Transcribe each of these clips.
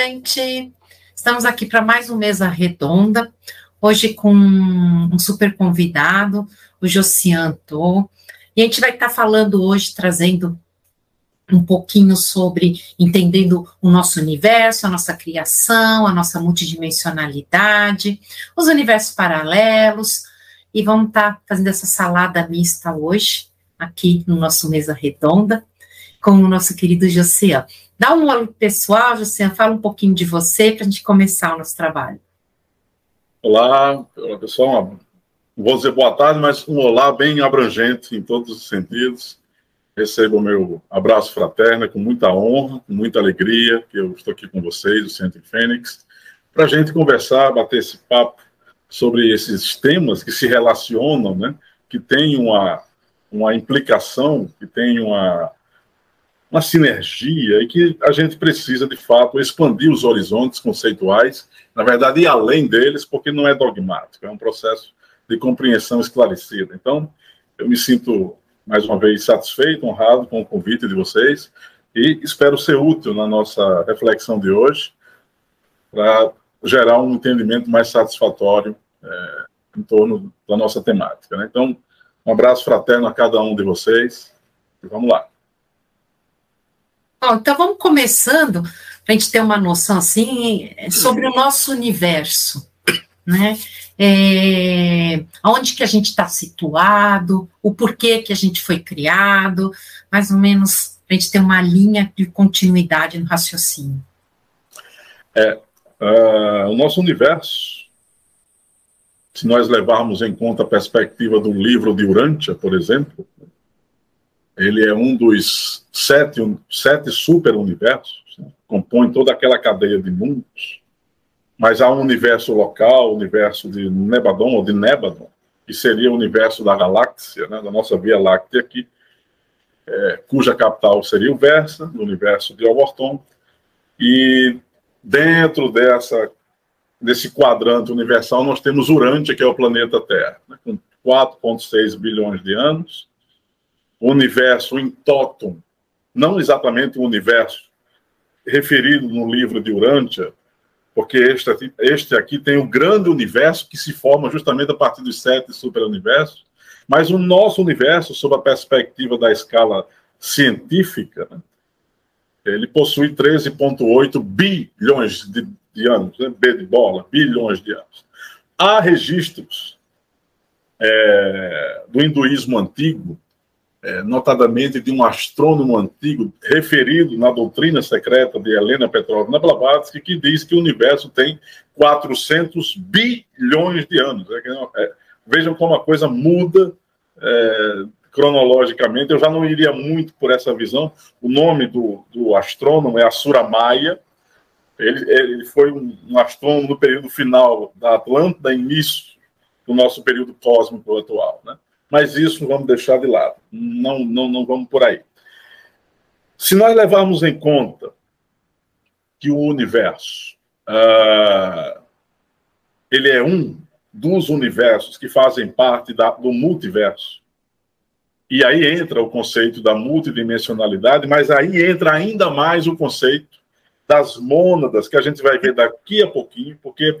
Gente! Estamos aqui para mais uma mesa redonda, hoje com um super convidado, o Josianto. E a gente vai estar falando hoje, trazendo um pouquinho sobre entendendo o nosso universo, a nossa criação, a nossa multidimensionalidade, os universos paralelos, e vamos estar fazendo essa salada mista hoje, aqui no nosso mesa redonda, com o nosso querido Josian. Dá um oi pessoal, Josian, fala um pouquinho de você para a gente começar o nosso trabalho. Olá, pessoal. Vou dizer boa tarde, mas um olá bem abrangente em todos os sentidos. Recebo o meu abraço fraterno com muita honra, com muita alegria, que eu estou aqui com vocês, o Centro Fênix, para a gente conversar, bater esse papo sobre esses temas que se relacionam, né, que têm uma, uma implicação, que têm uma, uma sinergia e que a gente precisa, de fato, expandir os horizontes conceituais, na verdade, ir além deles, porque não é dogmático, é um processo de compreensão esclarecida. Então, eu me sinto, mais uma vez, satisfeito, honrado com o convite de vocês e espero ser útil na nossa reflexão de hoje para gerar um entendimento mais satisfatório é, em torno da nossa temática. Né? Então, um abraço fraterno a cada um de vocês e vamos lá. Bom, então vamos começando para a gente ter uma noção assim sobre o nosso universo, né? É, onde que a gente está situado, o porquê que a gente foi criado, mais ou menos para a gente ter uma linha de continuidade no raciocínio. É, uh, o nosso universo, se nós levarmos em conta a perspectiva do livro de Urântia, por exemplo, ele é um dos sete, sete super-universos, né? compõe toda aquela cadeia de mundos, mas há um universo local, o universo de Nebadon, ou de Nebadon, que seria o universo da galáxia, né? da nossa Via Láctea aqui, é, cuja capital seria o Versa, no universo de Overton, e dentro dessa desse quadrante universal nós temos Urântia, que é o planeta Terra, né? com 4,6 bilhões de anos, o universo em totum, não exatamente o universo referido no livro de Urântia, porque este aqui, este aqui tem um grande universo que se forma justamente a partir dos sete superuniversos, mas o nosso universo, sob a perspectiva da escala científica, né, ele possui 13,8 bilhões de, de anos, né, B de bola, bilhões de anos. Há registros é, do hinduísmo antigo é, notadamente de um astrônomo antigo referido na doutrina secreta de Helena Petrovna Blavatsky, que diz que o universo tem 400 bilhões de anos. É, é, vejam como a coisa muda é, cronologicamente. Eu já não iria muito por essa visão. O nome do, do astrônomo é Asura Maia. Ele, ele foi um, um astrônomo no período final da Atlântida, início do nosso período cósmico atual, né? Mas isso vamos deixar de lado. Não, não, não vamos por aí. Se nós levarmos em conta que o universo uh, ele é um dos universos que fazem parte da, do multiverso, e aí entra o conceito da multidimensionalidade, mas aí entra ainda mais o conceito das mônadas, que a gente vai ver daqui a pouquinho, porque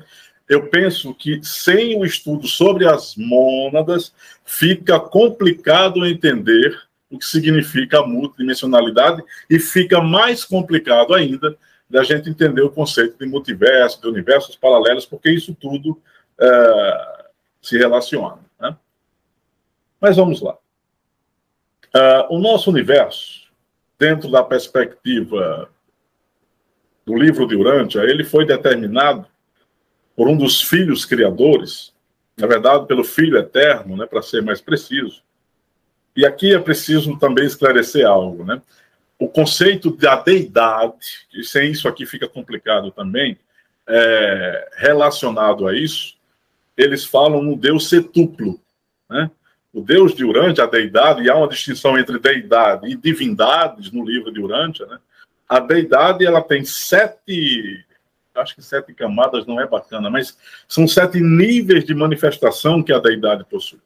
eu penso que sem o estudo sobre as mônadas, fica complicado entender o que significa a multidimensionalidade e fica mais complicado ainda da gente entender o conceito de multiverso, de universos paralelos, porque isso tudo é, se relaciona. Né? Mas vamos lá. Uh, o nosso universo, dentro da perspectiva do livro de Urântia, ele foi determinado por um dos filhos criadores, na verdade, pelo Filho Eterno, né, para ser mais preciso. E aqui é preciso também esclarecer algo, né? O conceito da deidade, e sem isso aqui fica complicado também, é, relacionado a isso, eles falam no Deus setuplo, né? O Deus de Urântia, a deidade, e há uma distinção entre deidade e divindades no livro de Urântia, né? A deidade, ela tem sete acho que sete camadas não é bacana, mas são sete níveis de manifestação que a deidade possui.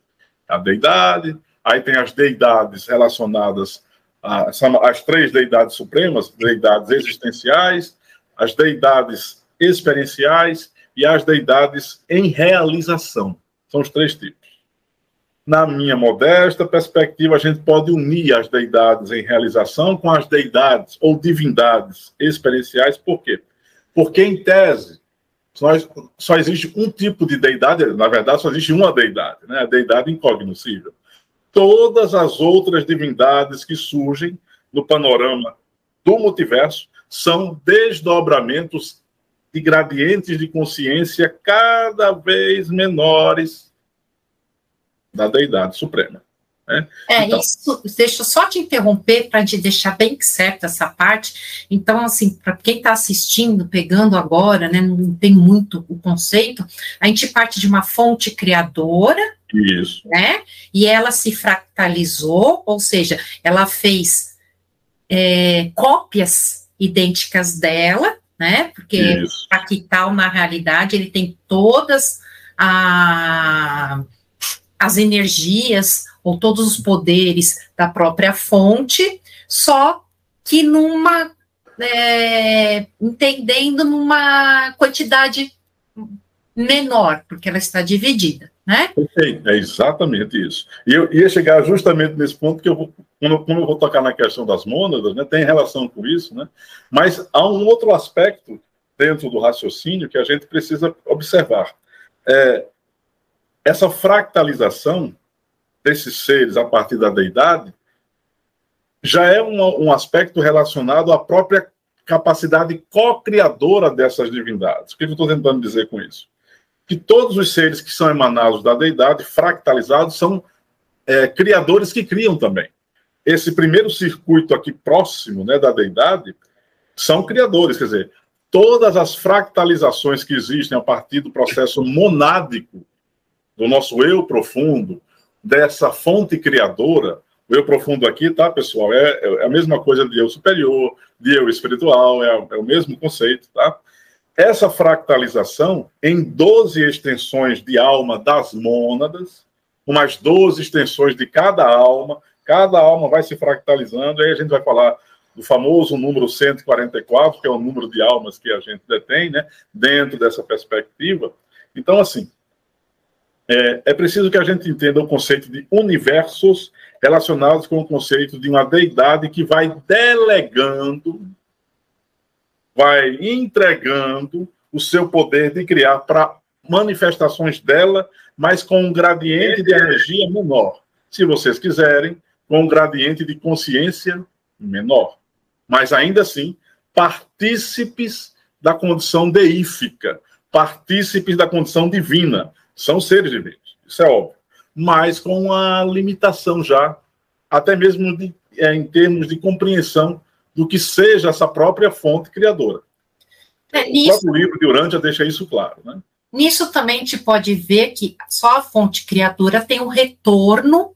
A deidade, aí tem as deidades relacionadas às três deidades supremas, deidades existenciais, as deidades experienciais e as deidades em realização. São os três tipos. Na minha modesta perspectiva, a gente pode unir as deidades em realização com as deidades ou divindades experienciais. Por quê? Porque, em tese, só, existe um tipo de deidade, na verdade, só existe uma deidade, né? a deidade incognoscível. Todas as outras divindades que surgem no panorama do multiverso são desdobramentos de gradientes de consciência cada vez menores da deidade suprema. Né? É, então, isso, deixa eu só te interromper para te deixar bem certo essa parte. Então, assim, para quem está assistindo, pegando agora, né, não tem muito o conceito, a gente parte de uma fonte criadora, isso. né, e ela se fractalizou, ou seja, ela fez é, cópias idênticas dela, né, porque o fractal, na realidade, ele tem todas a as energias ou todos os poderes da própria fonte, só que numa é, entendendo numa quantidade menor, porque ela está dividida, né? Perfeito, é exatamente isso. E eu ia chegar justamente nesse ponto que eu vou, quando, eu vou tocar na questão das mônadas, né, tem relação com isso, né? Mas há um outro aspecto dentro do raciocínio que a gente precisa observar. É, essa fractalização desses seres a partir da deidade já é um, um aspecto relacionado à própria capacidade co-criadora dessas divindades. O que eu estou tentando dizer com isso? Que todos os seres que são emanados da deidade, fractalizados, são é, criadores que criam também. Esse primeiro circuito aqui próximo né, da deidade são criadores, quer dizer, todas as fractalizações que existem a partir do processo monádico do nosso eu profundo, dessa fonte criadora, o eu profundo aqui, tá, pessoal? É, é a mesma coisa de eu superior, de eu espiritual, é, é o mesmo conceito, tá? Essa fractalização em 12 extensões de alma das mônadas, umas 12 extensões de cada alma, cada alma vai se fractalizando, aí a gente vai falar do famoso número 144, que é o número de almas que a gente detém, né, dentro dessa perspectiva. Então, assim, é, é preciso que a gente entenda o conceito de universos relacionados com o conceito de uma deidade que vai delegando, vai entregando o seu poder de criar para manifestações dela, mas com um gradiente de energia menor. Se vocês quiserem, com um gradiente de consciência menor. Mas ainda assim, partícipes da condição deífica, partícipes da condição divina. São seres divinos, isso é óbvio. Mas com uma limitação já, até mesmo de, é, em termos de compreensão do que seja essa própria fonte criadora. É, isso... O próprio livro de Urântia deixa isso claro, né? Nisso também a gente pode ver que só a fonte criadora tem um retorno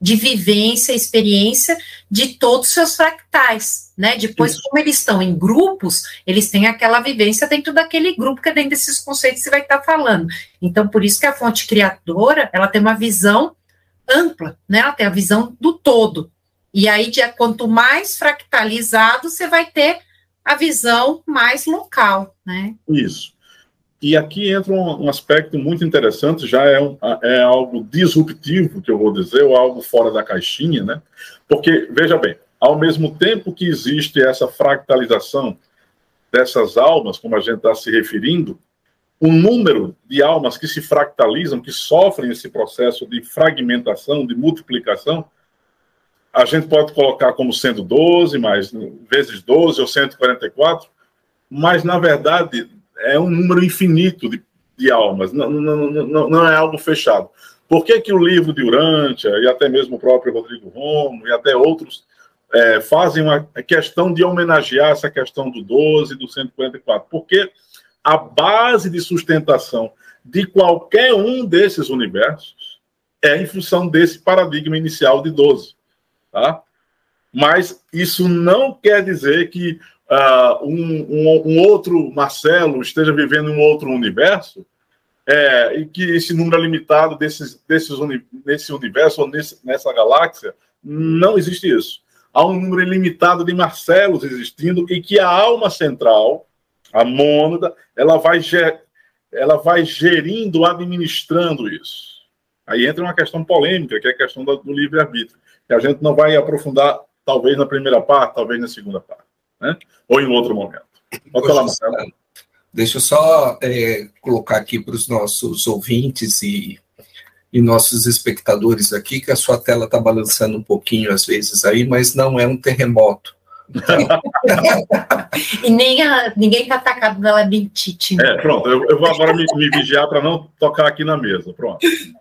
de vivência, experiência de todos os seus fractais, né? Depois, isso. como eles estão em grupos, eles têm aquela vivência dentro daquele grupo, que é dentro desses conceitos que você vai estar falando. Então, por isso que a fonte criadora, ela tem uma visão ampla, né? Ela tem a visão do todo. E aí, de, quanto mais fractalizado, você vai ter a visão mais local, né? Isso. E aqui entra um, um, aspecto muito interessante, já é, um, é algo disruptivo, que eu vou dizer, ou algo fora da caixinha, né? Porque, veja bem, ao mesmo tempo que existe essa fractalização dessas almas, como a gente está se referindo, o número de almas que se fractalizam, que sofrem esse processo de fragmentação, de multiplicação, a gente pode colocar como sendo 12, mais vezes 12 ou 144, mas, na verdade, é um número infinito de, de almas, não, não, não, não, é algo fechado. Por que, que o livro de Urântia, e até mesmo o próprio Rodrigo Romo, e até outros, é, fazem uma questão de homenagear essa questão do 12 e do 144? Porque a base de sustentação de qualquer um desses universos é em função desse paradigma inicial de 12. Tá? Mas isso não quer dizer que uh, um, um, um, outro Marcelo esteja vivendo um outro universo, é, e que esse número limitado desses, desses uni, nesse universo ou nesse, nessa galáxia, não existe isso. Há um número ilimitado de Marcelos existindo e que a alma central, A mônada, ela vai, ela vai gerindo, administrando isso. Aí entra uma questão polêmica, que é a questão do, do livre-arbítrio, que a gente não vai aprofundar, talvez na primeira parte, talvez na segunda parte, né? ou em outro momento. Pode falar, Marcelo. Deixa eu só é, colocar aqui para os nossos ouvintes e, e nossos espectadores aqui que a sua tela está balançando um pouquinho às vezes aí, mas não é um terremoto. e nem a, ninguém está atacado pela labirintite. Né? É, pronto. Eu, eu vou agora me, me vigiar para não tocar aqui na mesa. Pronto.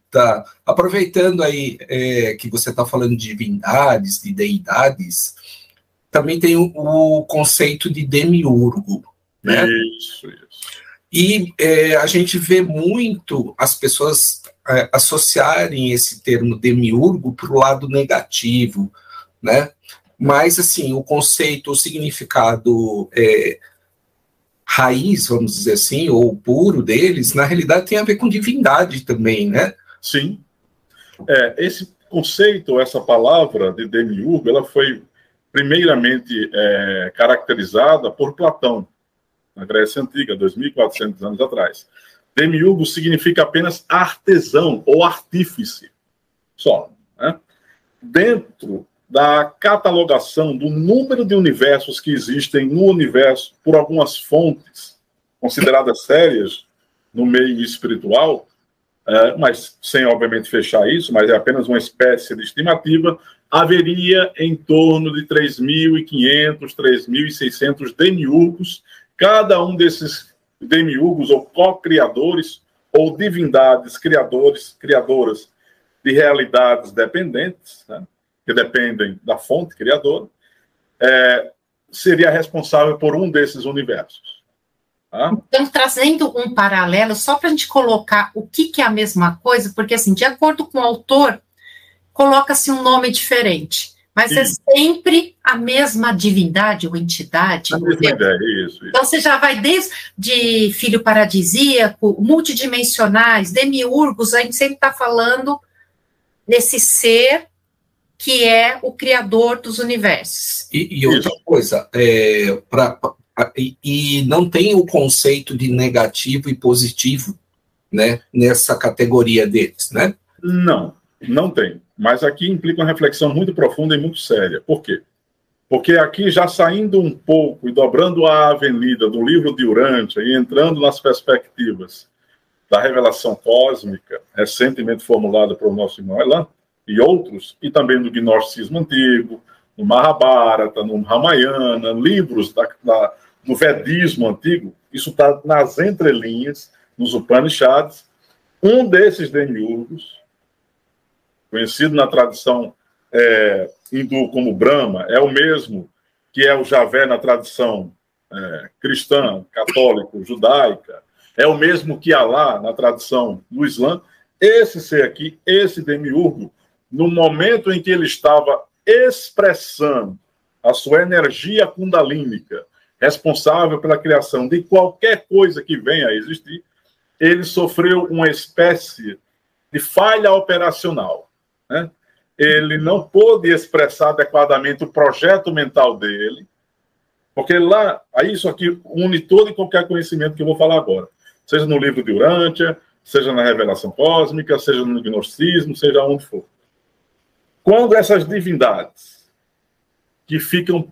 Tá. Aproveitando aí é, que você está falando de divindades, de deidades, também tem o, o conceito de demiurgo. Né? Isso, isso. E é, a gente vê muito as pessoas é, associarem esse termo demiurgo para o lado negativo, né? Mas, assim, o conceito, o significado é, raiz, vamos dizer assim, ou puro deles, na realidade tem a ver com divindade também, né? Sim. É, esse conceito, essa palavra de demiurgo, ela foi primeiramente é, caracterizada por Platão, na Grécia Antiga, 2.400 anos atrás. Demiurgo significa apenas artesão ou artífice, só. Né? Dentro da catalogação do número de universos que existem no universo por algumas fontes consideradas sérias no meio espiritual, é, mas sem obviamente fechar isso, mas é apenas uma espécie de estimativa, haveria em torno de 3.500, 3.600 demiurgos, cada um desses demiurgos ou co-criadores ou divindades criadores, criadoras de realidades dependentes, né? que dependem da fonte criadora, é, seria responsável por um desses universos. Tá? Então, trazendo um paralelo, só para a gente colocar o que, que é a mesma coisa, porque, assim, de acordo com o autor, coloca-se um nome diferente. Mas é isso. é sempre a mesma divindade ou entidade. A mesma ideia, isso, isso. Então você já vai desde de filho paradisíaco, multidimensionais, demiurgos, a gente sempre está falando nesse ser que é o criador dos universos. E, e outra Isso. coisa, é, pra, e, e não tem o conceito de negativo e positivo né, nessa categoria deles, né? Não, não tem. Mas aqui implica uma reflexão muito profunda e muito séria. Por quê? Porque aqui, já saindo um pouco e dobrando a avenida do livro de Urântia e entrando nas perspectivas da revelação cósmica, recentemente formulada pelo nosso irmão Elan, e outros, e também do gnosticismo antigo, no Mahabharata, no Ramayana, livros da, da, no Vedismo antigo, isso está nas entrelinhas, nos Upanishads. Um desses demiurgos, conhecido na tradição é, hindu como Brahma, é o mesmo que é o Javé na tradição é, cristã, católica, judaica, é o mesmo que Alá na tradição do Islã. Esse ser aqui, esse demiurgo, no momento em que ele estava expressando a sua energia kundalínica, responsável pela criação de qualquer coisa que venha a existir, ele sofreu uma espécie de falha operacional. Né? Ele não pôde expressar adequadamente o projeto mental dele, porque lá, aí isso aqui une todo e qualquer conhecimento que eu vou falar agora, seja no livro de Urântia, seja na revelação cósmica, seja no gnosticismo, seja onde for. Quando essas divindades que ficam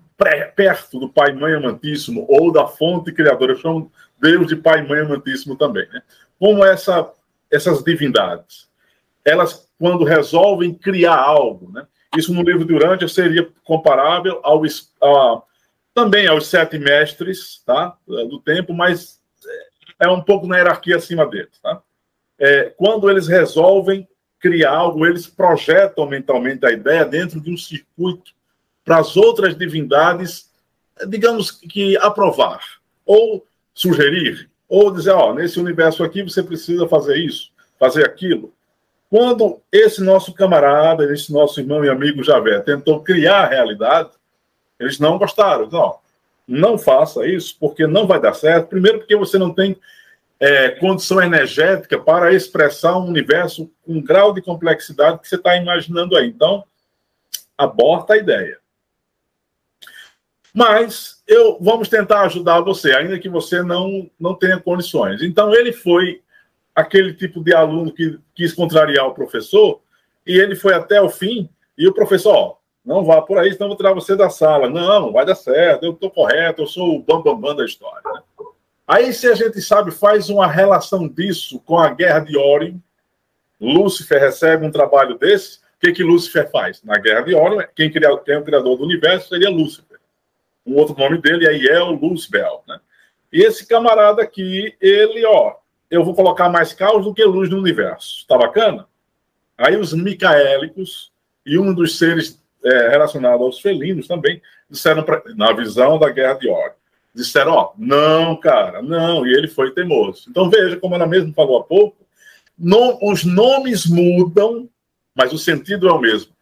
perto do Pai Mãe Amantíssimo ou da fonte criadora, chamam Deus de Pai Mãe Amantíssimo também, né? Como essa, essas divindades, elas quando resolvem criar algo, né? Isso no livro de Urântia seria comparável ao, a, também aos sete mestres, tá? Do tempo, mas é um pouco na hierarquia acima deles, tá? É, quando eles resolvem criar algo, eles projetam mentalmente a ideia dentro de um circuito para as outras divindades, digamos que aprovar, ou sugerir, ou dizer, ó, nesse universo aqui você precisa fazer isso, fazer aquilo. Quando esse nosso camarada, esse nosso irmão e amigo Javé tentou criar a realidade, eles não gostaram. Não, não faça isso, porque não vai dar certo. Primeiro, porque você não tem é, condição energética para expressar um universo com um grau de complexidade que você está imaginando aí. Então, aborta a ideia. Mas eu vamos tentar ajudar você, ainda que você não, não tenha condições. Então, ele foi aquele tipo de aluno que quis contrariar o professor, e ele foi até o fim, e o professor, ó, não vá por aí, senão vou tirar você da sala. Não, vai dar certo, eu estou correto, eu sou o bambambam bam, bam da história. Aí, se a gente sabe, faz uma relação disso com a guerra de Orion, Lúcifer recebe um trabalho desse, o que, que Lúcifer faz? Na guerra de Orion, quem, cria, quem é o criador do universo seria Lúcifer. Um outro nome dele é Iel Luzbel, né? E esse camarada aqui, ele, ó, eu vou colocar mais caos do que luz no universo. Tá bacana? Aí os micaélicos e um dos seres é, relacionados aos felinos também disseram, pra, na visão da guerra de Orion, disseram, ó, não, cara, não, e ele foi teimoso. Então veja, como ela mesmo falou há pouco, os nomes mudam, mas o sentido é o mesmo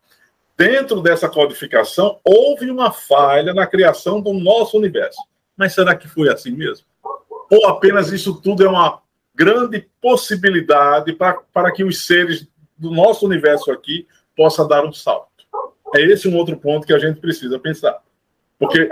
dentro dessa codificação, houve uma falha na criação do nosso universo. Mas será que foi assim mesmo? Ou apenas isso tudo é uma grande possibilidade para, para que os seres do nosso universo aqui possam dar um salto? É esse um outro ponto que a gente precisa pensar. Porque.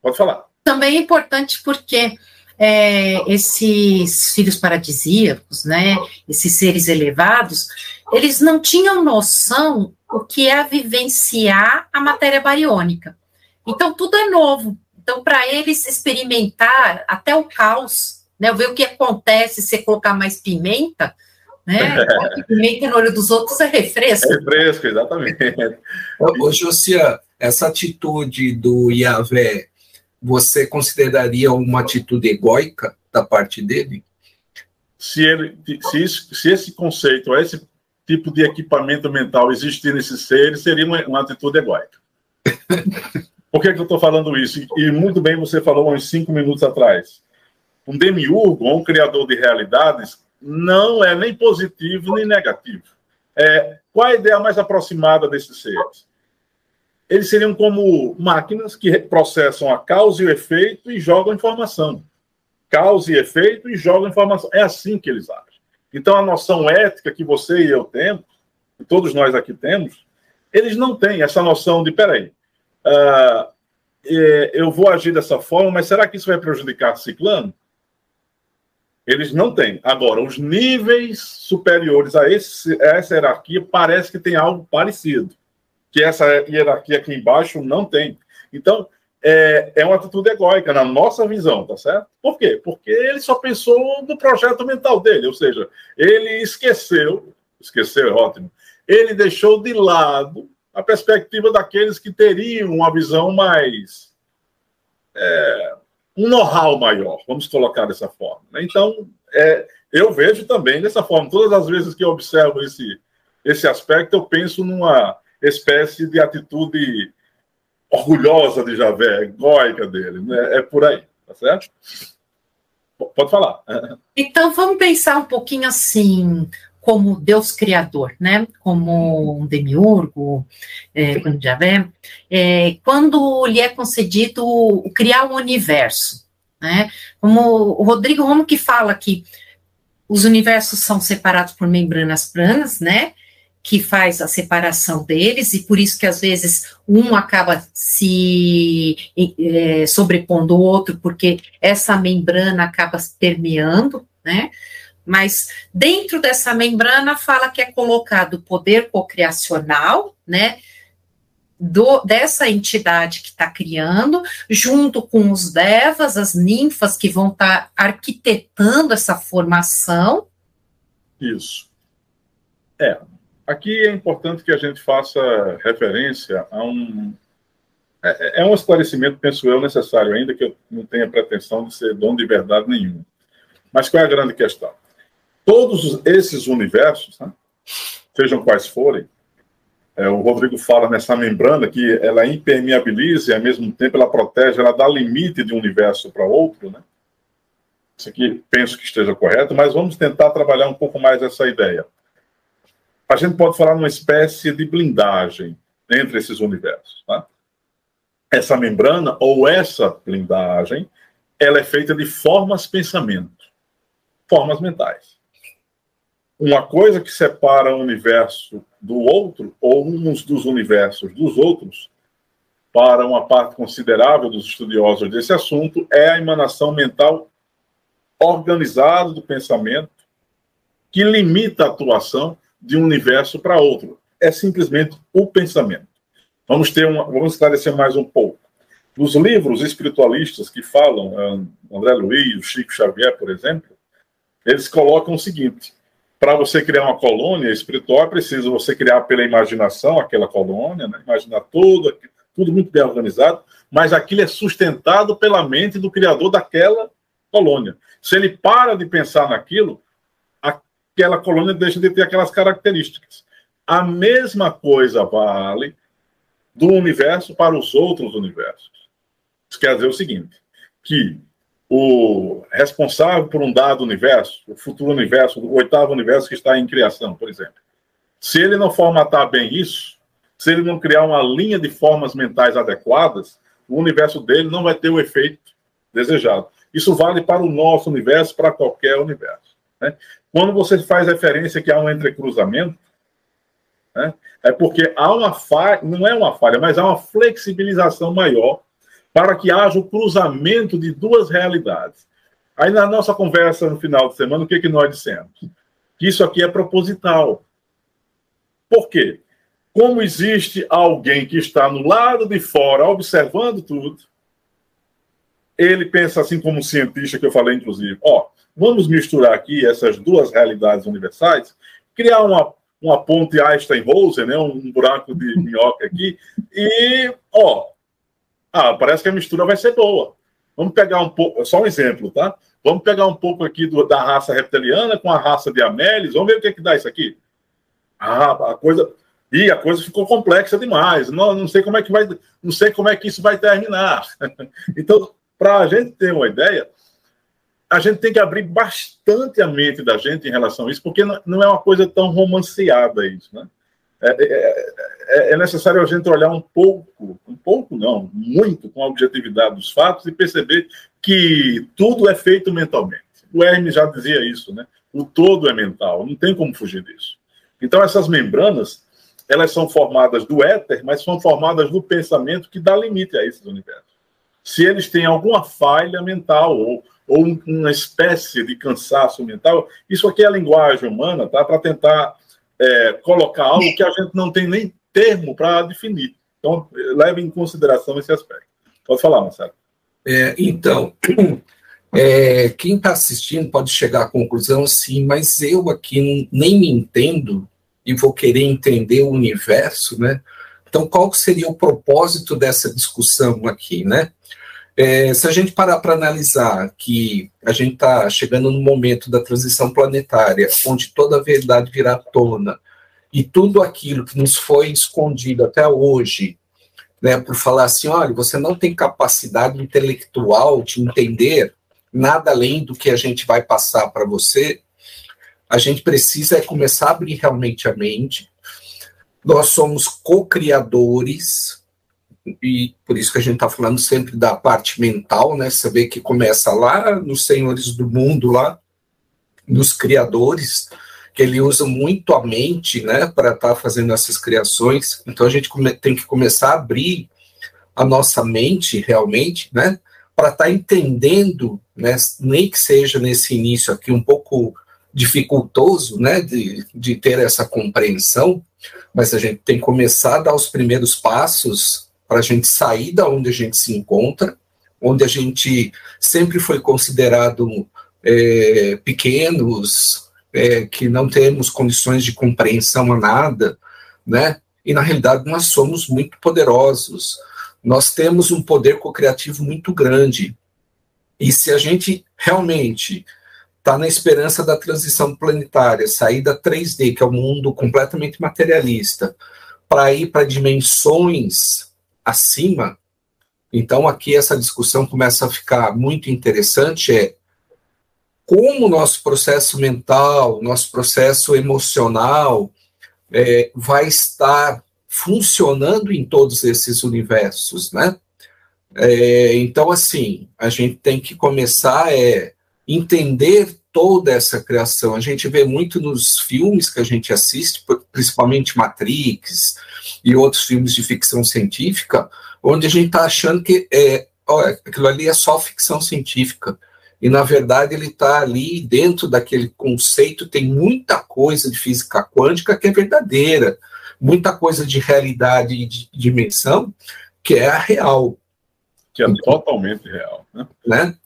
Pode falar. Também é importante porque é, esses filhos paradisíacos, né, esses seres elevados, eles não tinham noção o que é vivenciar a matéria bariônica. Então, tudo é novo. Então, para eles experimentar até o caos, né, ver o que acontece se você colocar mais pimenta, né? pimenta no olho dos outros é refresco. É refresco, exatamente. Ô, Josia, essa atitude do Iavé, você consideraria uma atitude egóica da parte dele? Se, ele, se, isso, se esse conceito, esse tipo de equipamento mental existir nesses seres, seria uma, uma atitude egóica. Por que, que eu estou falando isso? E muito bem você falou uns cinco minutos atrás. Um demiurgo, ou um criador de realidades, não é nem positivo nem negativo. É, qual a ideia mais aproximada desses seres? Eles seriam como máquinas que processam a causa e o efeito e jogam informação. Causa e efeito e jogam informação. É assim que eles agem. Então, a noção ética que você e eu temos, que todos nós aqui temos, eles não têm essa noção de, peraí, uh, eu vou agir dessa forma, mas será que isso vai prejudicar ciclano? Eles não têm. Agora, os níveis superiores a, esse, a essa hierarquia parece que tem algo parecido, que essa hierarquia aqui embaixo não tem. Então, é, é uma atitude egóica na nossa visão, tá certo? Por quê? Porque ele só pensou no projeto mental dele, ou seja, ele esqueceu, esqueceu é ótimo, ele deixou de lado a perspectiva daqueles que teriam uma visão mais. É, um know-how maior, vamos colocar dessa forma. Né? Então, é, eu vejo também dessa forma. Todas as vezes que eu observo esse, esse aspecto, eu penso numa espécie de atitude orgulhosa de Javé, egóica dele, né? É por aí, tá certo? Pode falar. Então vamos pensar um pouquinho assim, como Deus criador, né? Como um demiurgo, é, como Javé, é, quando lhe é concedido criar um universo, né? Como o Rodrigo Romo que fala que os universos são separados por membranas planas, né? que faz a separação deles, e por isso que às vezes um acaba se é, sobrepondo o outro, porque essa membrana acaba permeando, né? Mas dentro dessa membrana fala que é colocado o poder cocriacional, né? Do, dessa entidade que está criando, junto com os devas, as ninfas que vão estar tá arquitetando essa formação. Isso. É, Aqui é importante que a gente faça referência a um. É, é, um esclarecimento, penso eu, necessário, ainda que eu não tenha pretensão de ser dono de verdade nenhuma. Mas qual é a grande questão? Todos esses universos, né, sejam quais forem, é, o Rodrigo fala nessa membrana que ela impermeabiliza e, ao mesmo tempo, ela protege, ela dá limite de um universo para outro, né? Isso aqui penso que esteja correto, mas vamos tentar trabalhar um pouco mais essa ideia a gente pode falar numa espécie de blindagem entre esses universos. Tá? Essa membrana ou essa blindagem, ela é feita de formas pensamento, formas mentais. Uma coisa que separa um universo do outro, ou uns dos universos dos outros, para uma parte considerável dos estudiosos desse assunto, é a emanação mental organizada do pensamento que limita a atuação de um universo para outro. É simplesmente o pensamento. Vamos ter uma, vamos esclarecer mais um pouco. Nos livros espiritualistas que falam, eh, André Luiz, o Chico Xavier, por exemplo, eles colocam o seguinte: para você criar uma colônia espiritual, é preciso você criar pela imaginação aquela colônia, né? imaginar tudo, tudo muito bem organizado, mas aquilo é sustentado pela mente do criador daquela colônia. Se ele para de pensar naquilo, aquela colônia deixa de ter aquelas características. A mesma coisa vale do universo para os outros universos. Isso quer dizer o seguinte, que o responsável por um dado universo, o futuro universo, o oitavo universo que está em criação, por exemplo, se ele não formatar bem isso, se ele não criar uma linha de formas mentais adequadas, o universo dele não vai ter o efeito desejado. Isso vale para o nosso universo, para qualquer universo. Né? Quando você faz referência que há um entrecruzamento, né, é porque há uma falha, não é uma falha, mas há uma flexibilização maior para que haja o cruzamento de duas realidades. Aí na nossa conversa no final de semana, o que, que nós dissemos? Que isso aqui é proposital. Por quê? Como existe alguém que está no lado de fora observando tudo, ele pensa assim como um cientista que eu falei, inclusive, ó, Vamos misturar aqui essas duas realidades universais, criar uma, uma ponte Einstein-Rosen, né, um buraco de minhoca aqui, e, ó, ah, parece que a mistura vai ser boa. Vamos pegar um pouco, só um exemplo, tá? Vamos pegar um pouco aqui do, da raça reptiliana com a raça de Amélis, vamos ver o que, é que dá isso aqui. Ah, a coisa. E a coisa ficou complexa demais. Não, não sei como é que vai, não sei como é que isso vai terminar. então, para a gente ter uma ideia, a gente tem que abrir bastante a mente da gente em relação a isso, porque não é uma coisa tão romanceada isso, né? É, é, é, é, necessário a gente olhar um pouco, um pouco não, muito com a objetividade dos fatos e perceber que tudo é feito mentalmente. O Hermes já dizia isso, né? O todo é mental, não tem como fugir disso. Então essas membranas, elas são formadas do éter, mas são formadas do pensamento que dá limite a esses universos. Se eles têm alguma falha mental ou ou uma espécie de cansaço mental. Isso aqui é a linguagem humana, tá? Para tentar é, colocar algo que a gente não tem nem termo para definir. Então, leve em consideração esse aspecto. Pode falar, Marcelo. É, então, é, quem está assistindo pode chegar à conclusão, sim, mas eu aqui nem me entendo e vou querer entender o universo, né? Então, qual seria o propósito dessa discussão aqui, né? É, se a gente parar para analisar que a gente está chegando no momento da transição planetária, onde toda a verdade virá à tona, e tudo aquilo que nos foi escondido até hoje, né, por falar assim, olha, você não tem capacidade intelectual de entender nada além do que a gente vai passar para você, a gente precisa é começar a abrir realmente a mente. Nós somos co-criadores, e por isso que a gente está falando sempre da parte mental, né? Saber que começa lá nos senhores do mundo, lá nos criadores, que ele usa muito a mente, né, para estar tá fazendo essas criações. Então a gente tem que começar a abrir a nossa mente realmente, né, para estar tá entendendo, né, nem que seja nesse início aqui um pouco dificultoso, né, de, de ter essa compreensão, mas a gente tem que começar a dar os primeiros passos para a gente sair da onde a gente se encontra, onde a gente sempre foi considerado é, pequenos, é, que não temos condições de compreensão a nada, né? E na realidade nós somos muito poderosos. Nós temos um poder co-criativo muito grande. E se a gente realmente está na esperança da transição planetária, sair da 3D, que é um mundo completamente materialista, para ir para dimensões acima. Então, aqui essa discussão começa a ficar muito interessante: é como o nosso processo mental, nosso processo emocional é, vai estar funcionando em todos esses universos, né? É, então, assim, a gente tem que começar a é, entender toda essa criação. A gente vê muito nos filmes que a gente assiste, principalmente Matrix e outros filmes de ficção científica, onde a gente está achando que é, olha, aquilo ali é só ficção científica. E, na verdade, ele está ali dentro daquele conceito, tem muita coisa de física quântica que é verdadeira, muita coisa de realidade e de dimensão que é a real. Que é totalmente real. Né? né?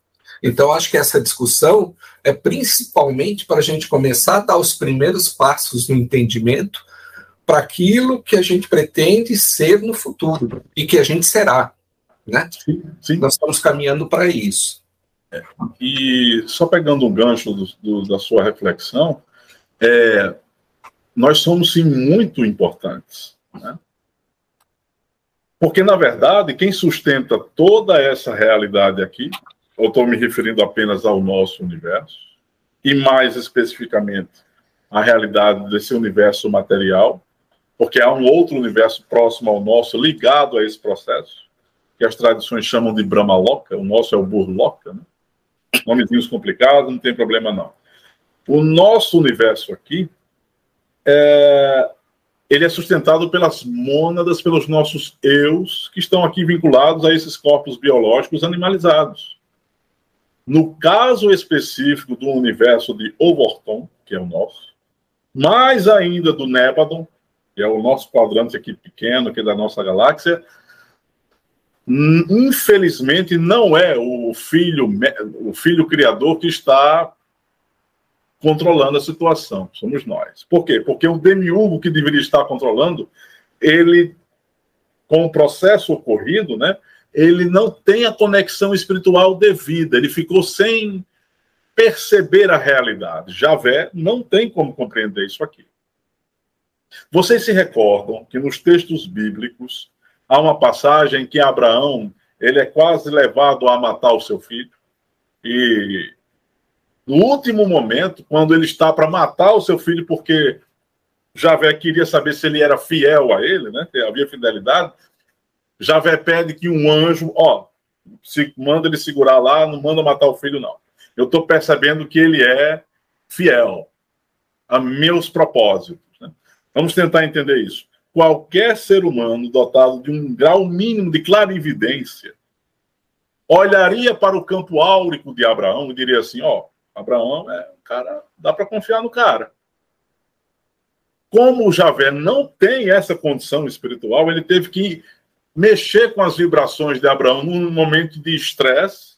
Então, acho que essa discussão é principalmente para a gente começar a dar os primeiros passos no entendimento para aquilo que a gente pretende ser no futuro e que a gente será. Né? Sim, sim. Nós estamos caminhando para isso. É. E só pegando um gancho do, do, da sua reflexão, é, nós somos sim muito importantes. Né? Porque, na verdade, quem sustenta toda essa realidade aqui, eu estou me referindo apenas ao nosso universo, e mais especificamente a realidade desse universo material, porque há um outro universo próximo ao nosso, ligado a esse processo, que as tradições chamam de Brahmaloka, o nosso é o Burloka, né? nomezinhos complicados, não tem problema não. O nosso universo aqui, é, ele é sustentado pelas mônadas, pelos nossos eus, que estão aqui vinculados a esses corpos biológicos animalizados. No caso específico do universo de Overton, que é o nosso, mais ainda do Nébadon, que é o nosso quadrante aqui pequeno, que é da nossa galáxia, infelizmente não é o filho, o filho criador que está controlando a situação, somos nós. Por quê? Porque o demiurgo que deveria estar controlando, ele, com o processo ocorrido, né, ele não tem a conexão espiritual devida, ele ficou sem perceber a realidade. Javé não tem como compreender isso aqui. Vocês se recordam que nos textos bíblicos há uma passagem que Abraão ele é quase levado a matar o seu filho e no último momento, quando ele está para matar o seu filho, porque Javé queria saber se ele era fiel a ele, né? Havia fidelidade. Javé pede que um anjo, ó, se manda ele segurar lá, não manda matar o filho, não. Eu estou percebendo que ele é fiel a meus propósitos. Né? Vamos tentar entender isso. Qualquer ser humano dotado de um grau mínimo de clarividência olharia para o campo áurico de Abraão e diria assim: ó, Abraão é um cara, dá para confiar no cara. Como o Javé não tem essa condição espiritual, ele teve que mexer com as vibrações de Abraão num momento de estresse.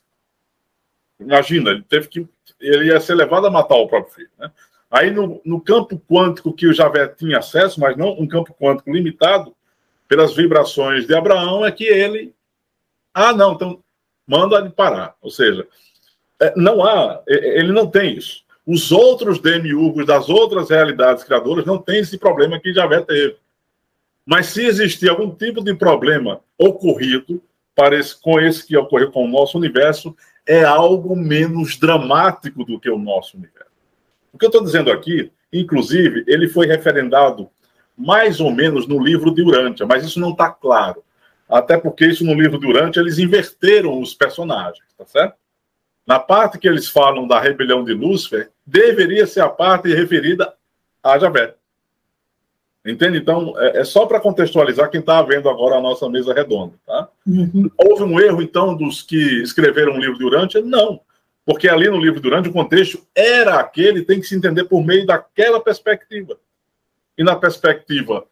Imagina, ele teve que. Ele ia ser levado a matar o próprio filho. Né? Aí, no, no campo quântico que o Javé tinha acesso, mas não um campo quântico limitado, pelas vibrações de Abraão, é que ele. Ah, não, então manda ele parar. Ou seja, é, não há, ele não tem isso. Os outros demiurgos das outras realidades criadoras não têm esse problema que Javé teve. Mas se existir algum tipo de problema ocorrido esse, com esse que ocorreu com o nosso universo, é algo menos dramático do que o nosso universo. O que eu estou dizendo aqui, inclusive, ele foi referendado mais ou menos no livro de Urântia, mas isso não está claro. Até porque isso no livro de Urântia eles inverteram os personagens, tá certo? Na parte que eles falam da rebelião de Lúcifer, deveria ser a parte referida a Javé. Entende? Então, é, é só para contextualizar quem está vendo agora a nossa mesa redonda. Tá? Uhum. Houve um erro, então, dos que escreveram o livro de Urântia? Não. Porque ali no livro de Urântia, o contexto era aquele, tem que se entender por meio daquela perspectiva. E na perspectiva,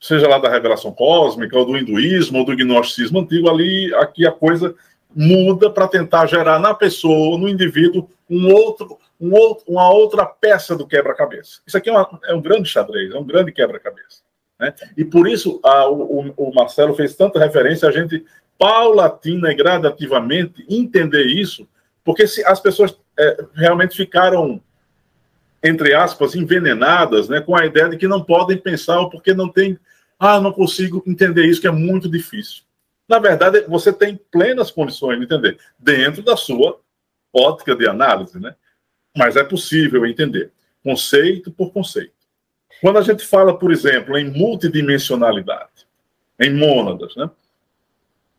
seja lá da revelação cósmica, ou do hinduísmo, ou do gnosticismo antigo, ali, aqui a coisa muda para tentar gerar na pessoa, no indivíduo, um outro, um outro, uma outra peça do quebra-cabeça. Isso aqui é, uma, é, um grande xadrez, é um grande quebra-cabeça. Né? E por isso a, o, o, Marcelo fez tanta referência a gente paulatina e gradativamente entender isso, porque se as pessoas é, realmente ficaram entre aspas envenenadas, né, com a ideia de que não podem pensar ou porque não tem, ah, não consigo entender isso que é muito difícil na verdade, você tem plenas condições de entender, dentro da sua ótica de análise, né? Mas é possível entender, conceito por conceito. Quando a gente fala, por exemplo, em multidimensionalidade, em mônadas, né?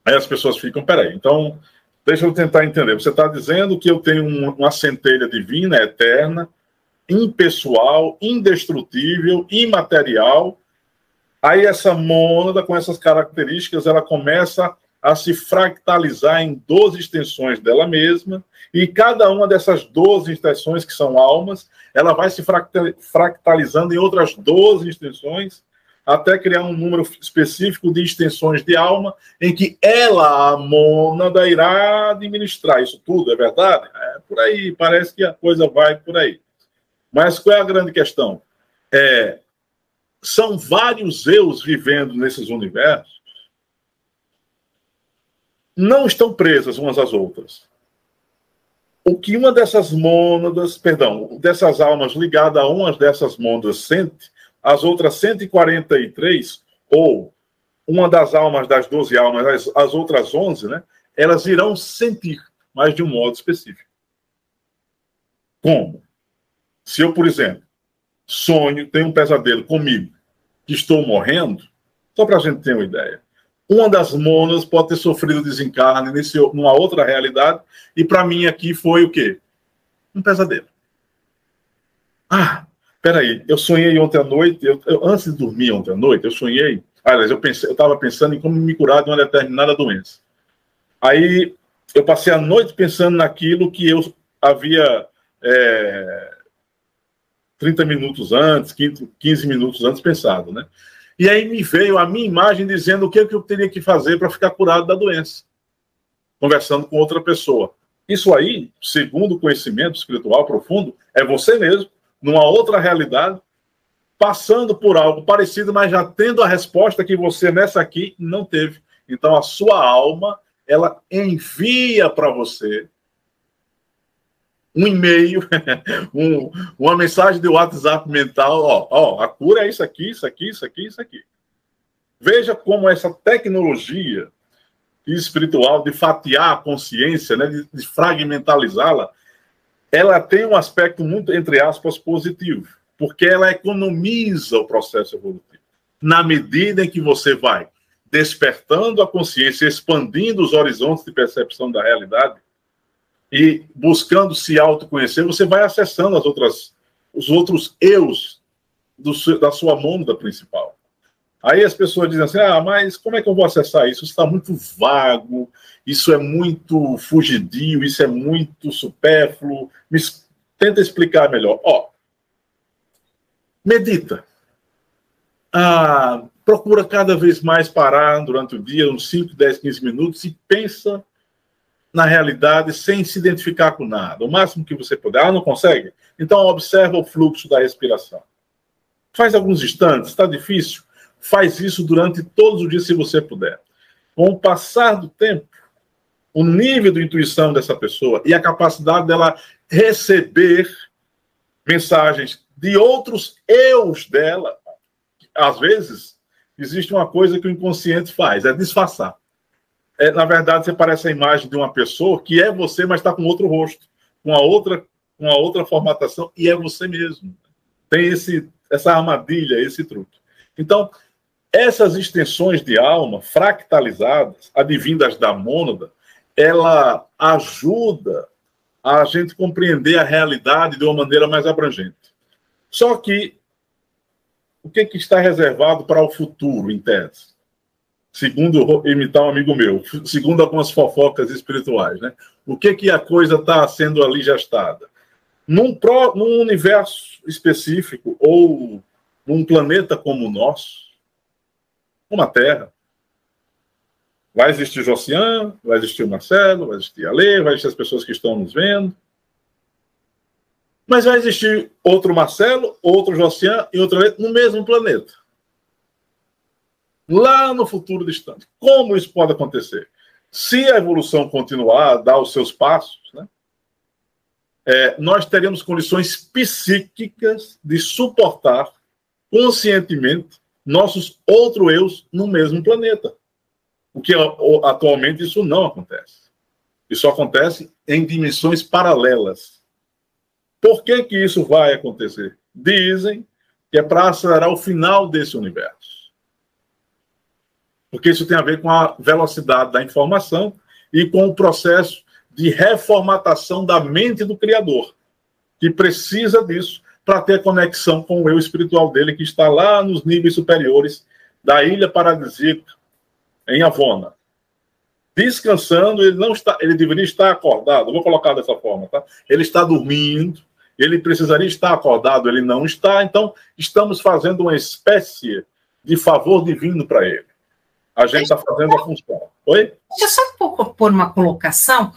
Aí as pessoas ficam, peraí, então, deixa eu tentar entender. Você está dizendo que eu tenho uma centelha divina, eterna, impessoal, indestrutível, imaterial, Aí essa mônada, com essas características, ela começa a se fractalizar em 12 extensões dela mesma, e cada uma dessas 12 extensões, que são almas, ela vai se fractalizando em outras 12 extensões, até criar um número específico de extensões de alma, em que ela, a mônada, irá administrar isso tudo, é verdade? É por aí, parece que a coisa vai por aí. Mas qual é a grande questão? É, são vários eus vivendo nesses universos, não estão presas umas às outras. O que uma dessas mônadas, perdão, dessas almas ligadas a uma dessas mônadas sente, as outras 143, ou uma das almas das 12 almas, as, as outras 11, né, elas irão sentir, mas de um modo específico. Como? Se eu, por exemplo, sonho, tenho um pesadelo comigo, que estou morrendo, só para a gente ter uma ideia. Uma das monas pode ter sofrido desencarne nesse, numa outra realidade, e para mim aqui foi o quê? Um pesadelo. Ah, Peraí, eu sonhei ontem à noite, eu, eu, antes de dormir ontem à noite, eu sonhei. Aliás, eu estava pensando em como me curar de uma determinada doença. Aí eu passei a noite pensando naquilo que eu havia é, 30 minutos antes, 15, 15 minutos antes pensado, né? E aí me veio a minha imagem dizendo o que, que eu teria que fazer para ficar curado da doença, conversando com outra pessoa. Isso aí, segundo o conhecimento espiritual profundo, é você mesmo numa outra realidade, passando por algo parecido, mas já tendo a resposta que você nessa aqui não teve. Então a sua alma, ela envia para você um e-mail, um, uma mensagem de WhatsApp mental, ó, ó, a cura é isso aqui, isso aqui, isso aqui, isso aqui. Veja como essa tecnologia espiritual de fatiar a consciência, né, de, de fragmentalizá-la, ela tem um aspecto muito, entre aspas, positivo, porque ela economiza o processo evolutivo. Na medida em que você vai despertando a consciência, expandindo os horizontes de percepção da realidade e buscando se autoconhecer, você vai acessando as outras, os outros eus do, da sua mônada principal. Aí as pessoas dizem assim: ah, mas como é que eu vou acessar isso? Isso está muito vago, isso é muito fugidio, isso é muito supérfluo. Me, tenta explicar melhor. Ó, medita. Ah, procura cada vez mais parar durante o dia, uns 5, 10, 15 minutos, e pensa na realidade sem se identificar com nada. O máximo que você puder. Ah, não consegue? Então observa o fluxo da respiração. Faz alguns instantes, está difícil? Faz isso durante todos os dias, se você puder. Com o passar do tempo, o nível de intuição dessa pessoa e a capacidade dela receber mensagens de outros eus dela. Às vezes, existe uma coisa que o inconsciente faz, é disfarçar. É, na verdade, você parece a imagem de uma pessoa que é você, mas está com outro rosto, com a outra, com a outra formatação, e é você mesmo. Tem esse, essa armadilha, esse truque. Então, essas extensões de alma fractalizadas, advindas da mônada, ela ajuda a gente compreender a realidade de uma maneira mais abrangente. Só que o que, que está reservado para o futuro, em tese? Segundo imitar um amigo meu, segundo algumas fofocas espirituais, né? O que que a coisa está sendo ali gestada? Num, pro, num universo específico ou num planeta como o nosso, como a Terra, Vai existir Josian, vai existir o Marcelo, vai existir a Lê, vai existir as pessoas que estão nos vendo. Mas vai existir outro Marcelo, outro Josian e outro no mesmo planeta. Lá no futuro distante. Como isso pode acontecer? Se a evolução continuar a dar os seus passos, né, é, nós teremos condições psíquicas de suportar conscientemente nossos outros eus no mesmo planeta. O que atualmente isso não acontece. Isso acontece em dimensões paralelas. Por que, que isso vai acontecer? Dizem que é para acelerar o final desse universo. Porque isso tem a ver com a velocidade da informação e com o processo de reformatação da mente do Criador, que precisa disso para ter conexão com o eu espiritual dele, que está lá nos níveis superiores da ilha paradisíaca em Avona. Descansando, ele não está, ele deveria estar acordado. vou colocar dessa forma, tá? Ele está dormindo, ele precisaria estar acordado, ele não está, então estamos fazendo uma espécie de favor divino para ele. A gente está fazendo a função. Oi? Deixa eu só pôr uma colocação,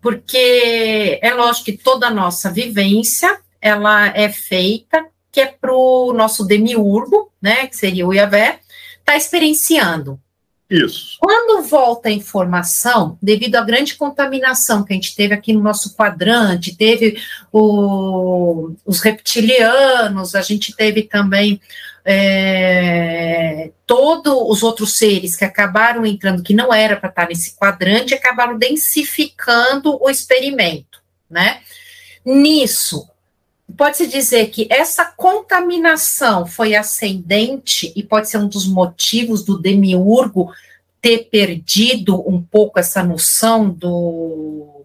porque é lógico que toda a nossa vivência ela é feita que é para o nosso demiurgo, né, que seria o Iavé, está experienciando. Isso. Quando volta a informação, devido à grande contaminação que a gente teve aqui no nosso quadrante, teve o, os reptilianos, a gente teve também é, todos os outros seres que acabaram entrando, que não era para estar nesse quadrante, acabaram densificando o experimento, né? Nisso, pode-se dizer que essa contaminação foi ascendente e pode ser um dos motivos do demiurgo ter perdido um pouco essa noção do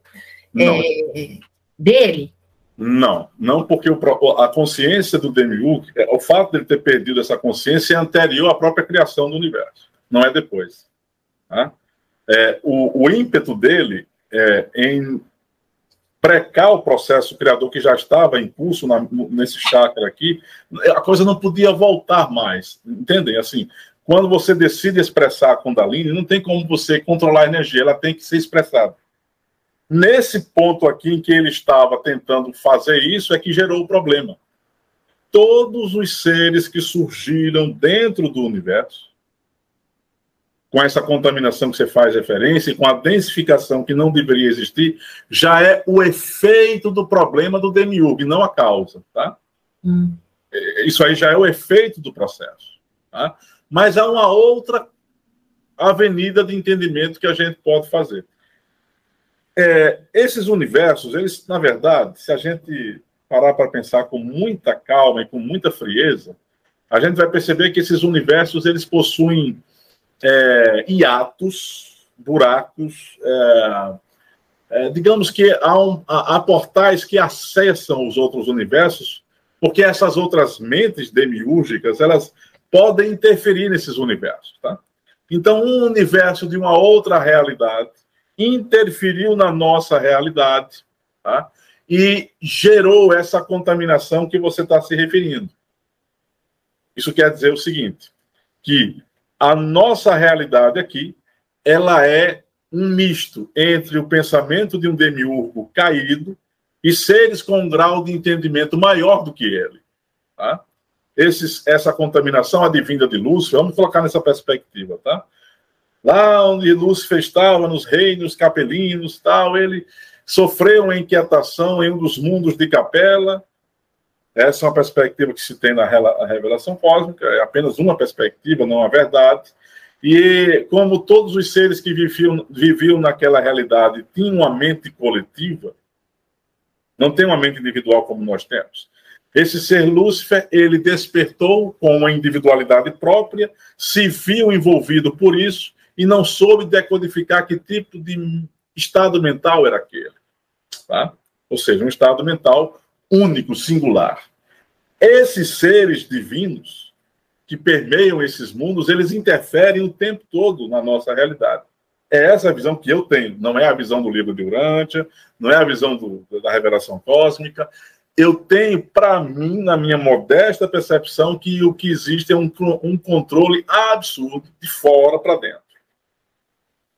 é, dele? Não, não porque o, a consciência do demiurgo, é, o fato de ele ter perdido essa consciência é anterior à própria criação do universo, não é depois. Tá? É, o, o ímpeto dele é, em precar o processo criador que já estava em curso na, nesse chakra aqui, a coisa não podia voltar mais. Entendem? Assim, quando você decide expressar a Kundalini, não tem como você controlar a energia, ela tem que ser expressada. Nesse ponto aqui em que ele estava tentando fazer isso, é que gerou o problema. Todos os seres que surgiram dentro do universo com essa contaminação que você faz referência e com a densificação que não deveria existir, já é o efeito do problema do demiurgo, não a causa, tá? Hum. É, isso aí já é o efeito do processo, tá? Mas há uma outra avenida de entendimento que a gente pode fazer. É, esses universos, eles, na verdade, se a gente parar para pensar com muita calma e com muita frieza, a gente vai perceber que esses universos, eles possuem é, hiatos, buracos, é, é, digamos que há, um, há, há, portais que acessam os outros universos, porque essas outras mentes demiúrgicas, elas podem interferir nesses universos, tá? Então, um universo de uma outra realidade interferiu na nossa realidade, tá? E gerou essa contaminação que você está se referindo. Isso quer dizer o seguinte, que a nossa realidade aqui, ela é um misto entre o pensamento de um demiurgo caído e seres com um grau de entendimento maior do que ele. Tá? Esses, essa contaminação advinda de Lúcifer, vamos colocar nessa perspectiva, tá? Lá onde Lúcifer estava, nos reinos capelinos, tal, ele sofreu uma inquietação em um dos mundos de Capela, essa é uma perspectiva que se tem na revelação cósmica, é apenas uma perspectiva, não a verdade. E como todos os seres que viviam, viviam naquela realidade tinham uma mente coletiva, não tem uma mente individual como nós temos. Esse ser Lúcifer, ele despertou com uma individualidade própria, se viu envolvido por isso e não soube decodificar que tipo de estado mental era aquele. Tá? Ou seja, um estado mental único, singular. Esses seres divinos que permeiam esses mundos, eles interferem o tempo todo na nossa realidade. É essa a visão que eu tenho, não é a visão do livro de Urântia, não é a visão do, da revelação cósmica. Eu tenho, para mim, na minha modesta percepção, que o que existe é um, um controle absurdo de fora para dentro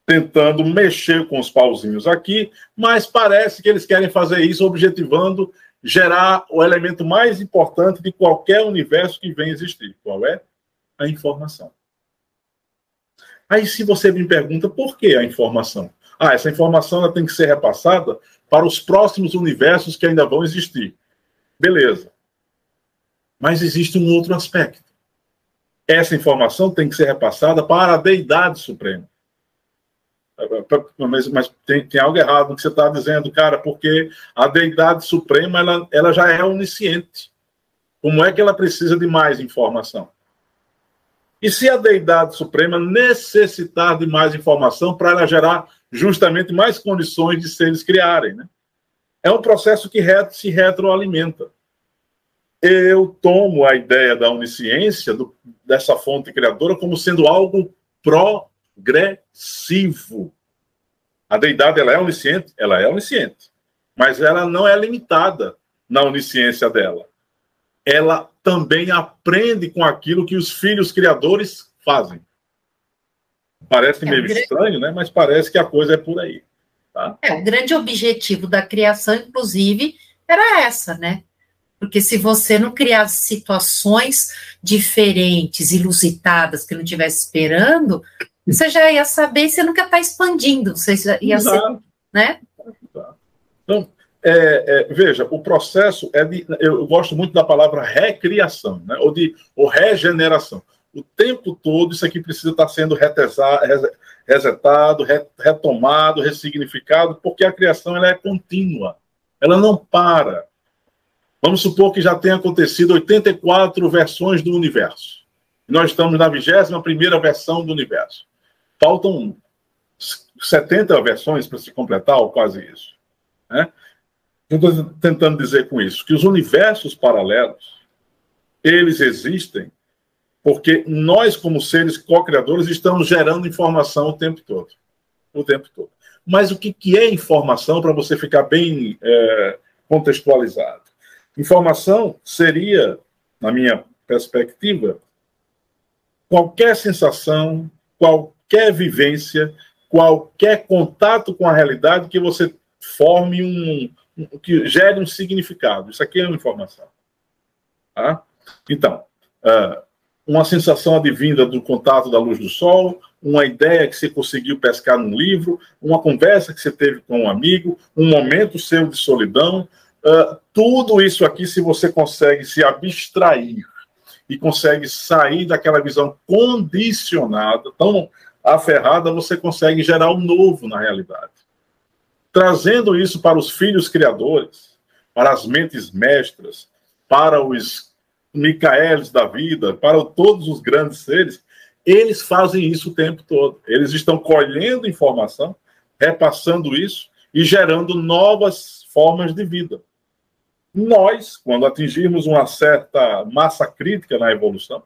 tentando mexer com os pauzinhos aqui, mas parece que eles querem fazer isso objetivando gerar o elemento mais importante de qualquer universo que venha existir. Qual é? A informação. Aí, se você me pergunta por que a informação? Ah, essa informação ela tem que ser repassada para os próximos universos que ainda vão existir. Beleza. Mas existe um outro aspecto. Essa informação tem que ser repassada para a deidade suprema. Mas, mas tem, tem, algo errado no que você está dizendo, cara, porque a deidade suprema ela, ela já é onisciente. Como é que ela precisa de mais informação? E se a deidade suprema necessitar de mais informação para ela gerar justamente mais condições de seres criarem, né? É um processo que se retroalimenta. eu tomo a ideia da onisciência, do, dessa fonte criadora, como sendo algo progressivo. A deidade ela é onisciente? Ela é onisciente. Mas ela não é limitada na onisciência dela. Ela também aprende com aquilo que os filhos criadores fazem. Parece é meio grande... estranho, né? Mas parece que a coisa é por aí. Tá? É, o grande objetivo da criação, inclusive, era essa, né? Porque se você não criasse situações diferentes, ilusitadas, que não estivesse esperando, você já ia saber, você nunca está expandindo, você ia Exato. ser, né? Então, é, é, veja, o processo é de, eu gosto muito da palavra recriação, né? ou de ou regeneração. O tempo todo isso aqui precisa estar sendo resetado, retomado, ressignificado, porque a criação ela é contínua, ela não para. Vamos supor que já tenha acontecido 84 versões do universo. Nós estamos na 21 primeira versão do universo. Faltam 70 versões para se completar, ou quase isso. Né? Eu estou tentando dizer com isso que os universos paralelos, eles existem porque nós, como seres co-criadores, estamos gerando informação o tempo todo. O tempo todo. Mas o que, é informação para você ficar bem é, contextualizado? Informação seria, na minha perspectiva, qualquer sensação, qualquer vivência, qualquer contato com a realidade que você forme um, um que gere um significado. Isso aqui é uma informação. Tá? Então, uh, uma sensação advinda do contato da luz do sol, uma ideia que você conseguiu pescar num livro, uma conversa que você teve com um amigo, um momento seu de solidão, uh, tudo isso aqui, se você consegue se abstrair e consegue sair daquela visão condicionada, tão aferrada, você consegue gerar um novo na realidade. Trazendo isso para os filhos criadores, para as mentes mestras, para os Micaelis da vida, para todos os grandes seres, eles fazem isso o tempo todo. Eles estão colhendo informação, repassando isso e gerando novas formas de vida. Nós, quando atingirmos uma certa massa crítica na evolução,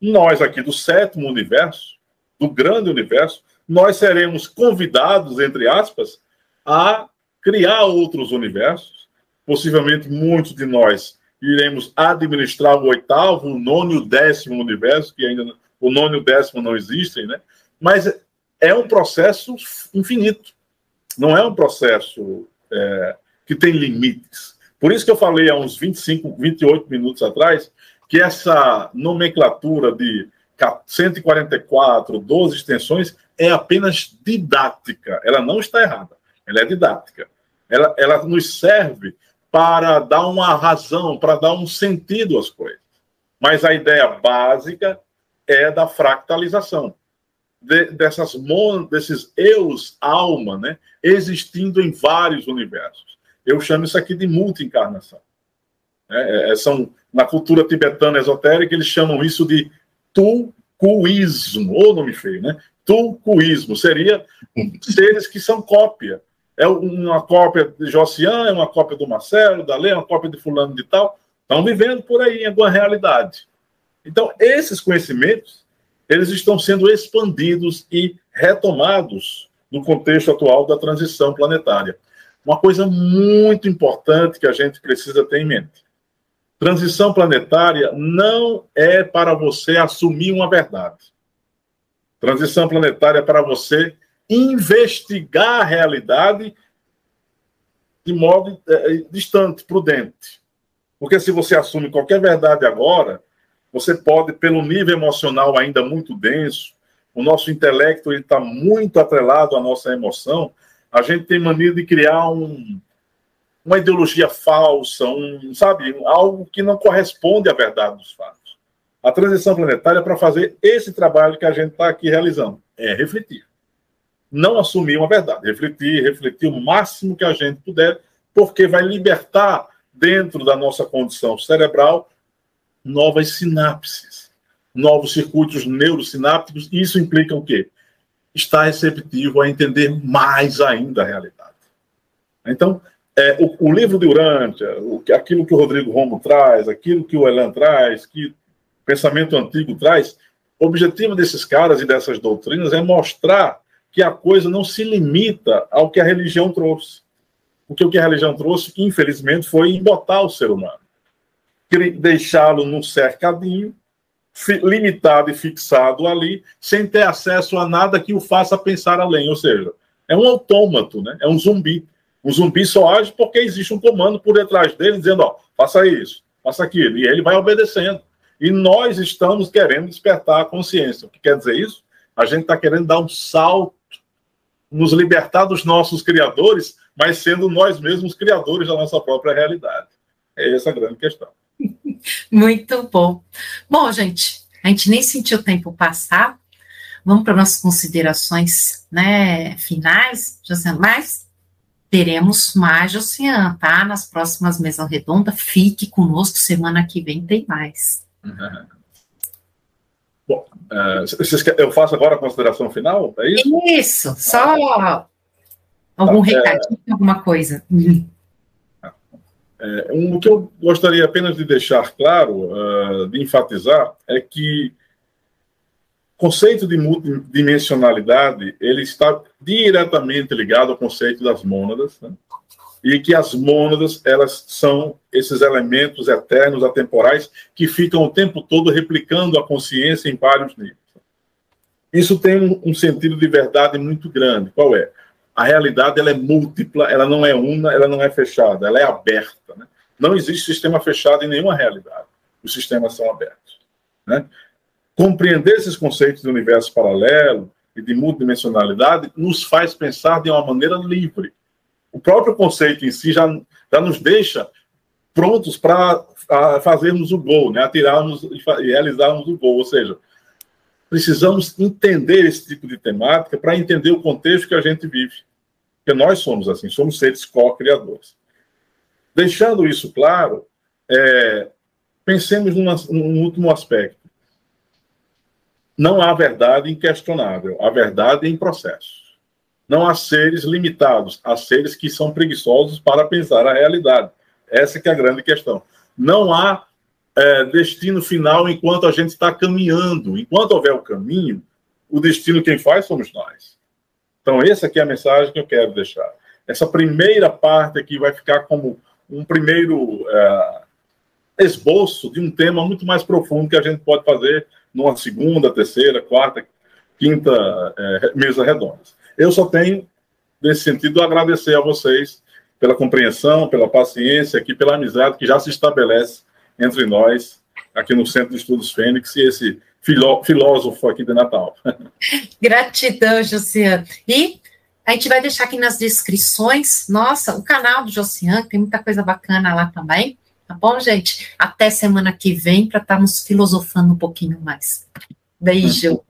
nós aqui do sétimo universo, do grande universo, nós seremos convidados, entre aspas, a criar outros universos. Possivelmente muitos de nós iremos administrar o oitavo, o nono e o décimo universo, que ainda o nono e o décimo não existem, né? Mas é um processo infinito. Não é um processo é, que tem limites. Por isso que eu falei há uns 25, 28 minutos atrás que essa nomenclatura de 144, 12 extensões é apenas didática. Ela não está errada. Ela é didática. Ela, ela nos serve para dar uma razão, para dar um sentido às coisas. Mas a ideia básica é da fractalização. De, dessas mon, desses eus alma, né, existindo em vários universos. Eu chamo isso aqui de multi-encarnação. É, é, são, na cultura tibetana esotérica, eles chamam isso de tucuísmo, ou nome feio, né? Tucuísmo seria seres que são cópia é uma cópia de Josian, é uma cópia do Marcelo, da Lê, uma cópia de fulano de tal, estão vivendo por aí em alguma realidade. Então, esses conhecimentos, eles estão sendo expandidos e retomados no contexto atual da transição planetária. Uma coisa muito importante que a gente precisa ter em mente. Transição planetária não é para você assumir uma verdade. Transição planetária é para você investigar a realidade de modo é, distante, prudente. Porque se você assume qualquer verdade agora, você pode, pelo nível emocional ainda muito denso, o nosso intelecto está muito atrelado à nossa emoção, a gente tem mania de criar um, uma ideologia falsa, um, sabe, algo que não corresponde à verdade dos fatos. A transição planetária é para fazer esse trabalho que a gente está aqui realizando, é refletir não assumir uma verdade, refletir, refletir o máximo que a gente puder, porque vai libertar dentro da nossa condição cerebral novas sinapses, novos circuitos neurosinápticos. Isso implica o quê? Estar receptivo a entender mais ainda a realidade. Então, é, o, o, livro de Urântia, o, aquilo que o Rodrigo Romo traz, aquilo que o Elan traz, que o pensamento antigo traz, o objetivo desses caras e dessas doutrinas é mostrar que a coisa não se limita ao que a religião trouxe. Porque o que a religião trouxe, infelizmente, foi embotar o ser humano. Deixá-lo num cercadinho, limitado e fixado ali, sem ter acesso a nada que o faça pensar além. Ou seja, é um autômato, né? é um zumbi. O zumbi só age porque existe um comando por detrás dele dizendo, ó, faça isso, faça aquilo, e ele vai obedecendo. E nós estamos querendo despertar a consciência. O que quer dizer isso? A gente está querendo dar um salto, nos libertar dos nossos criadores, mas sendo nós mesmos criadores da nossa própria realidade. É essa a grande questão. Muito bom. Bom, gente, a gente nem sentiu o tempo passar. Vamos para nossas considerações né, finais, José, mas teremos mais Oceano, tá? Nas próximas mesas redondas. Fique conosco, semana que vem tem mais. Uhum. Bom, uh, eu faço agora a consideração final, é isso? Isso, só algum ah, recadinho, é... alguma coisa. É, um, o que eu gostaria apenas de deixar claro, uh, de enfatizar, é que conceito de multidimensionalidade ele está diretamente ligado ao conceito das mônadas, né? e que as mônadas elas são esses elementos eternos, atemporais, que ficam o tempo todo replicando a consciência em vários níveis. Isso tem um, sentido de verdade muito grande. Qual é? A realidade ela é múltipla, ela não é una, ela não é fechada, ela é aberta. Né? Não existe sistema fechado em nenhuma realidade. Os sistemas são abertos. Né? Compreender esses conceitos de universo paralelo e de multidimensionalidade nos faz pensar de uma maneira livre. O próprio conceito em si já, já nos deixa prontos para fazermos o gol, né? atirarmos e realizarmos o gol. Ou seja, precisamos entender esse tipo de temática para entender o contexto que a gente vive. Porque nós somos assim, somos seres co-criadores. Deixando isso claro, é, pensemos num último aspecto não há verdade inquestionável, há verdade em processo. Não há seres limitados, há seres que são preguiçosos para pensar a realidade. Essa que é a grande questão. Não há é, destino final enquanto a gente está caminhando. Enquanto houver o caminho, o destino quem faz somos nós. Então, essa aqui é a mensagem que eu quero deixar. Essa primeira parte aqui vai ficar como um primeiro é, esboço de um tema muito mais profundo que a gente pode fazer numa segunda, terceira, quarta, quinta é, mesa redondas. Eu só tenho, nesse sentido, agradecer a vocês pela compreensão, pela paciência, aqui, pela amizade que já se estabelece entre nós, aqui no Centro de Estudos Fênix, e esse filó filósofo aqui de Natal. Gratidão, Josiane. E a gente vai deixar aqui nas descrições, nossa, o canal do Josiane, tem muita coisa bacana lá também. Tá bom, gente? Até semana que vem para estarmos filosofando um pouquinho mais. Beijo.